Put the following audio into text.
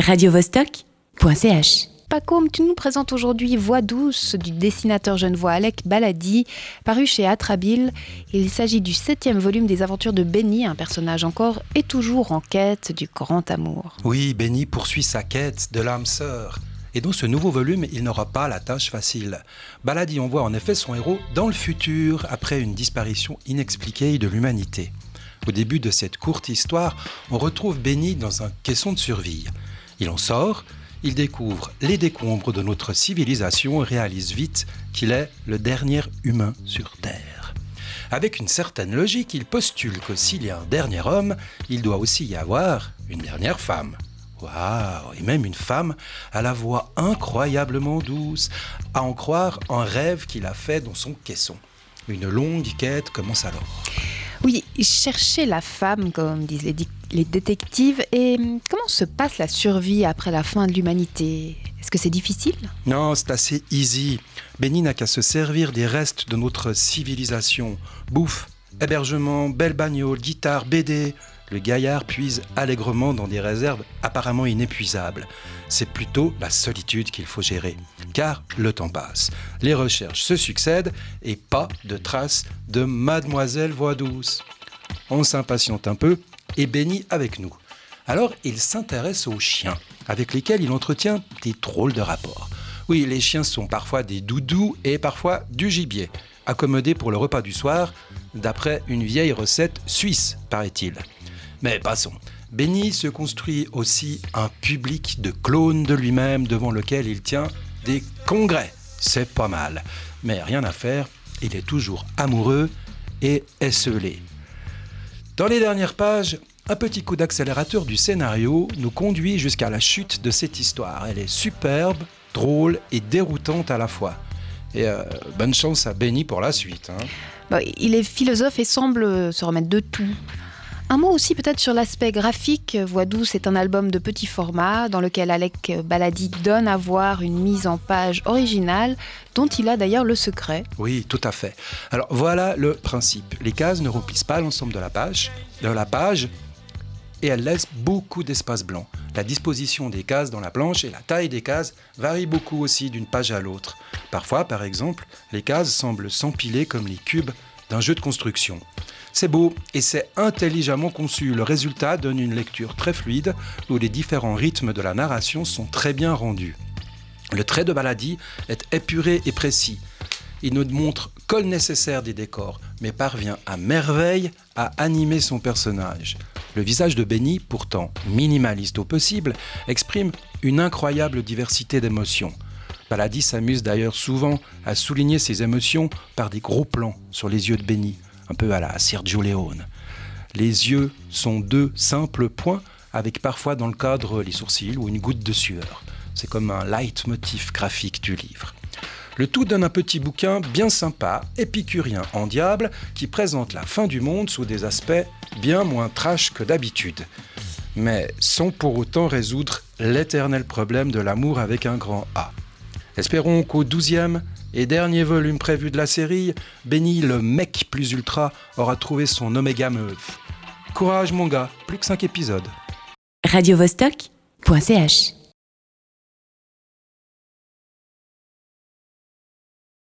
radiovostok.ch Pacôme, tu nous présentes aujourd'hui Voix douce du dessinateur genevois Alec Baladi, paru chez Atrabile. Il s'agit du septième volume des aventures de Benny, un personnage encore et toujours en quête du grand amour. Oui, Benny poursuit sa quête de l'âme sœur. Et dans ce nouveau volume, il n'aura pas la tâche facile. Baladi envoie en effet son héros dans le futur après une disparition inexpliquée de l'humanité. Au début de cette courte histoire, on retrouve Benny dans un caisson de survie. Il en sort, il découvre les décombres de notre civilisation et réalise vite qu'il est le dernier humain sur Terre. Avec une certaine logique, il postule que s'il y a un dernier homme, il doit aussi y avoir une dernière femme. Waouh Et même une femme à la voix incroyablement douce, à en croire un rêve qu'il a fait dans son caisson. Une longue quête commence alors. Oui, chercher la femme, comme disent les, détectives. Et hum, comment se passe la survie après la fin de l'humanité? Est-ce que c'est difficile? Non, c'est assez easy. Benny n'a qu'à se servir des restes de notre civilisation. Bouffe, hébergement, belle bagnole, guitare, BD. Le gaillard puise allègrement dans des réserves apparemment inépuisables. C'est plutôt la solitude qu'il faut gérer. Car le temps passe, les recherches se succèdent et pas de traces de Mademoiselle Voix douce. On s'impatiente un peu et Benny avec nous. Alors il s'intéresse aux chiens, avec lesquels il entretient des drôles de rapports. Oui, les chiens sont parfois des doudous et parfois du gibier, accommodés pour le repas du soir, d'après une vieille recette suisse, paraît-il. Mais passons. Benny se construit aussi un public de clones de lui-même devant lequel il tient des congrès. C'est pas mal. Mais rien à faire, il est toujours amoureux et esselé. Dans les dernières pages, un petit coup d'accélérateur du scénario nous conduit jusqu'à la chute de cette histoire. Elle est superbe, drôle et déroutante à la fois. Et euh, bonne chance à Benny pour la suite. Hein. Bon, Il est philosophe et semble se remettre de tout. Un mot aussi peut-être sur l'aspect graphique. Voix douce est un album de petit format dans lequel Alec Baladi donne à voir une mise en page originale dont il a d'ailleurs le secret. Oui, tout à fait. Alors voilà le principe. Les cases ne remplissent pas l'ensemble de la page, de la page et elles laissent beaucoup d'espace blanc. La disposition des cases dans la planche et la taille des cases varient beaucoup aussi d'une page à l'autre. Parfois, par exemple, les cases semblent s'empiler comme les cubes d'un jeu de construction. C'est beau et c'est intelligemment conçu. Le résultat donne une lecture très fluide où les différents rythmes de la narration sont très bien rendus. Le trait de Baladi est épuré et précis. Il ne montre que le nécessaire des décors, mais parvient à merveille à animer son personnage. Le visage de Benny, pourtant minimaliste au possible, exprime une incroyable diversité d'émotions. Baladi s'amuse d'ailleurs souvent à souligner ses émotions par des gros plans sur les yeux de Benny, un peu à la Sergio Leone. Les yeux sont deux simples points avec parfois dans le cadre les sourcils ou une goutte de sueur. C'est comme un leitmotiv graphique du livre. Le tout donne un petit bouquin bien sympa, épicurien en diable, qui présente la fin du monde sous des aspects bien moins trash que d'habitude. Mais sans pour autant résoudre l'éternel problème de l'amour avec un grand A. Espérons qu'au douzième et dernier volume prévu de la série, Benny le mec plus ultra aura trouvé son oméga meuf. Courage mon gars, plus que 5 épisodes. radiovostok.ch